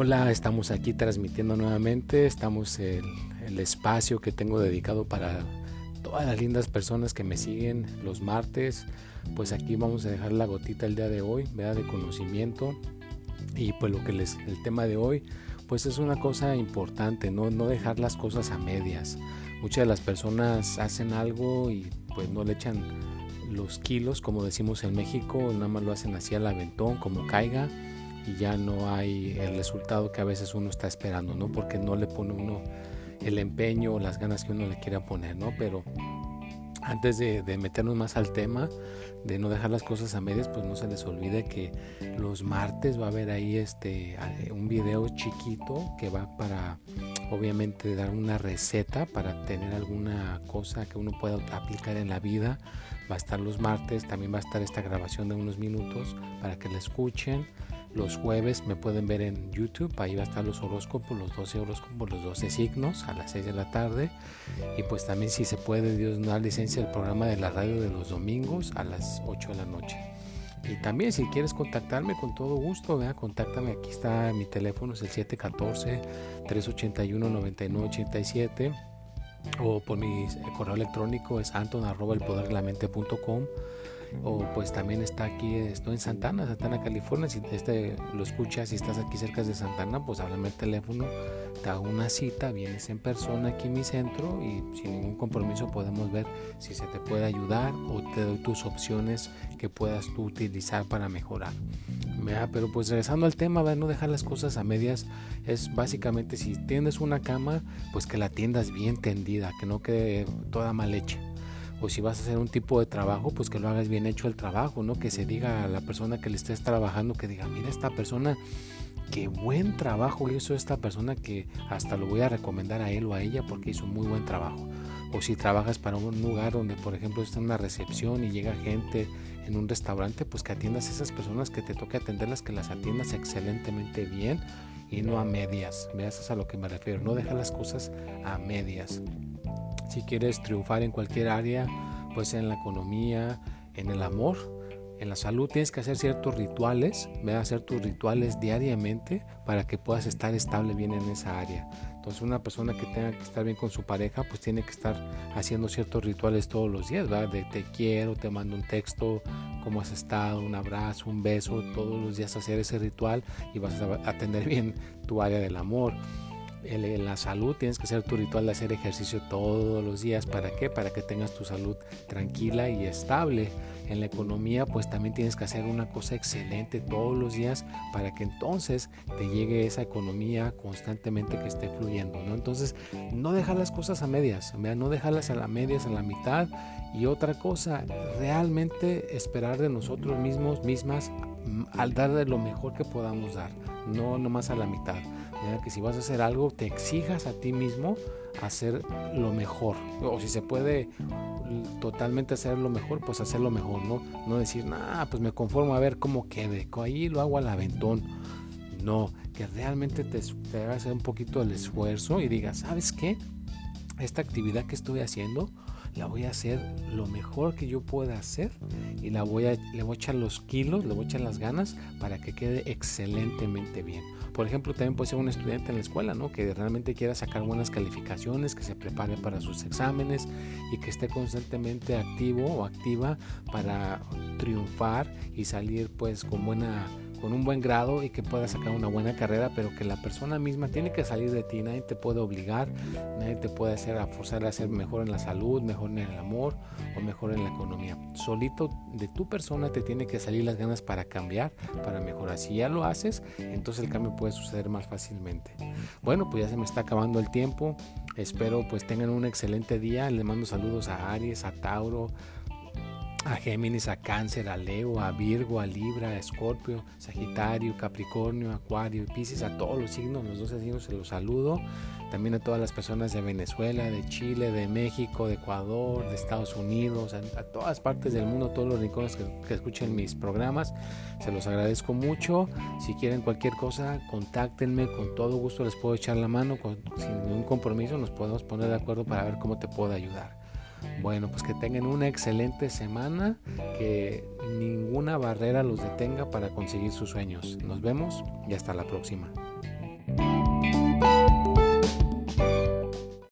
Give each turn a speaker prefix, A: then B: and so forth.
A: Hola, estamos aquí transmitiendo nuevamente. Estamos en el espacio que tengo dedicado para todas las lindas personas que me siguen los martes. Pues aquí vamos a dejar la gotita el día de hoy, ¿verdad? de conocimiento. Y pues lo que les, el tema de hoy, pues es una cosa importante, ¿no? no dejar las cosas a medias. Muchas de las personas hacen algo y pues no le echan los kilos, como decimos en México, nada más lo hacen así al aventón, como caiga y ya no hay el resultado que a veces uno está esperando, ¿no? Porque no le pone uno el empeño o las ganas que uno le quiera poner, ¿no? Pero antes de, meternos más al tema, de no dejar las cosas a medias, pues no se les olvide que los martes va a haber ahí este un video chiquito que va para obviamente dar una receta para tener alguna cosa que uno pueda aplicar en la vida. Va a estar los martes, también va a estar esta grabación de unos minutos para que la escuchen los jueves me pueden ver en YouTube, ahí va a estar los horóscopos, los 12 horóscopos, los 12 signos a las 6 de la tarde. Y pues también si se puede, Dios da licencia, el programa de la radio de los domingos a las 8 de la noche. Y también si quieres contactarme con todo gusto, vea, contáctame, aquí está mi teléfono, es el 714-381-9987 o por mi correo electrónico es anton o pues también está aquí, estoy en Santana, Santana, California, si este lo escuchas, si estás aquí cerca de Santana, pues háblame el teléfono, te hago una cita, vienes en persona aquí en mi centro y sin ningún compromiso podemos ver si se te puede ayudar o te doy tus opciones que puedas tú utilizar para mejorar. Pero pues regresando al tema, no dejar las cosas a medias. Es básicamente si tienes una cama, pues que la tiendas bien tendida, que no quede toda mal hecha o si vas a hacer un tipo de trabajo, pues que lo hagas bien hecho el trabajo, ¿no? Que se diga a la persona que le estés trabajando, que diga, mira esta persona, qué buen trabajo hizo esta persona que hasta lo voy a recomendar a él o a ella porque hizo muy buen trabajo. O si trabajas para un lugar donde, por ejemplo, está una recepción y llega gente en un restaurante, pues que atiendas a esas personas que te toque atenderlas, que las atiendas excelentemente bien y no a medias. Veas a lo que me refiero, no deja las cosas a medias. Si quieres triunfar en cualquier área, pues en la economía, en el amor, en la salud, tienes que hacer ciertos rituales, ve a hacer tus rituales diariamente para que puedas estar estable bien en esa área. Entonces una persona que tenga que estar bien con su pareja, pues tiene que estar haciendo ciertos rituales todos los días, ¿verdad? De te quiero, te mando un texto, cómo has estado, un abrazo, un beso, todos los días hacer ese ritual y vas a atender bien tu área del amor en la salud tienes que hacer tu ritual de hacer ejercicio todos los días. ¿Para qué? Para que tengas tu salud tranquila y estable. En la economía pues también tienes que hacer una cosa excelente todos los días para que entonces te llegue esa economía constantemente que esté fluyendo. ¿no? Entonces no dejar las cosas a medias, no dejarlas a las medias, a la mitad. Y otra cosa, realmente esperar de nosotros mismos, mismas, mm, al dar lo mejor que podamos dar, no nomás a la mitad que si vas a hacer algo, te exijas a ti mismo hacer lo mejor. O si se puede totalmente hacer lo mejor, pues hacer lo mejor, ¿no? No decir, nah, pues me conformo a ver cómo quede. Ahí lo hago al aventón. No, que realmente te, te hagas un poquito el esfuerzo y digas, ¿sabes qué? Esta actividad que estoy haciendo, la voy a hacer lo mejor que yo pueda hacer y la voy a, le voy a echar los kilos, le voy a echar las ganas para que quede excelentemente bien. Por ejemplo, también puede ser un estudiante en la escuela, ¿no? Que realmente quiera sacar buenas calificaciones, que se prepare para sus exámenes y que esté constantemente activo o activa para triunfar y salir pues con buena con un buen grado y que pueda sacar una buena carrera, pero que la persona misma tiene que salir de ti, nadie te puede obligar, nadie te puede hacer a forzar a ser mejor en la salud, mejor en el amor o mejor en la economía. Solito de tu persona te tiene que salir las ganas para cambiar, para mejorar. Si ya lo haces, entonces el cambio puede suceder más fácilmente. Bueno, pues ya se me está acabando el tiempo. Espero pues tengan un excelente día. Les mando saludos a Aries, a Tauro, a Géminis, a Cáncer, a Leo, a Virgo, a Libra, a Escorpio, Sagitario, Capricornio, Acuario y Pisces, a todos los signos, los 12 signos se los saludo. También a todas las personas de Venezuela, de Chile, de México, de Ecuador, de Estados Unidos, a, todas partes del mundo, todos los rincones que, que, escuchen mis programas. Se los agradezco mucho. Si quieren cualquier cosa, contáctenme. Con todo gusto les puedo echar la mano. sin ningún compromiso nos podemos poner de acuerdo para ver cómo te puedo ayudar. Bueno, pues que tengan una excelente semana, que ninguna barrera los detenga para conseguir sus sueños. Nos vemos y hasta la próxima.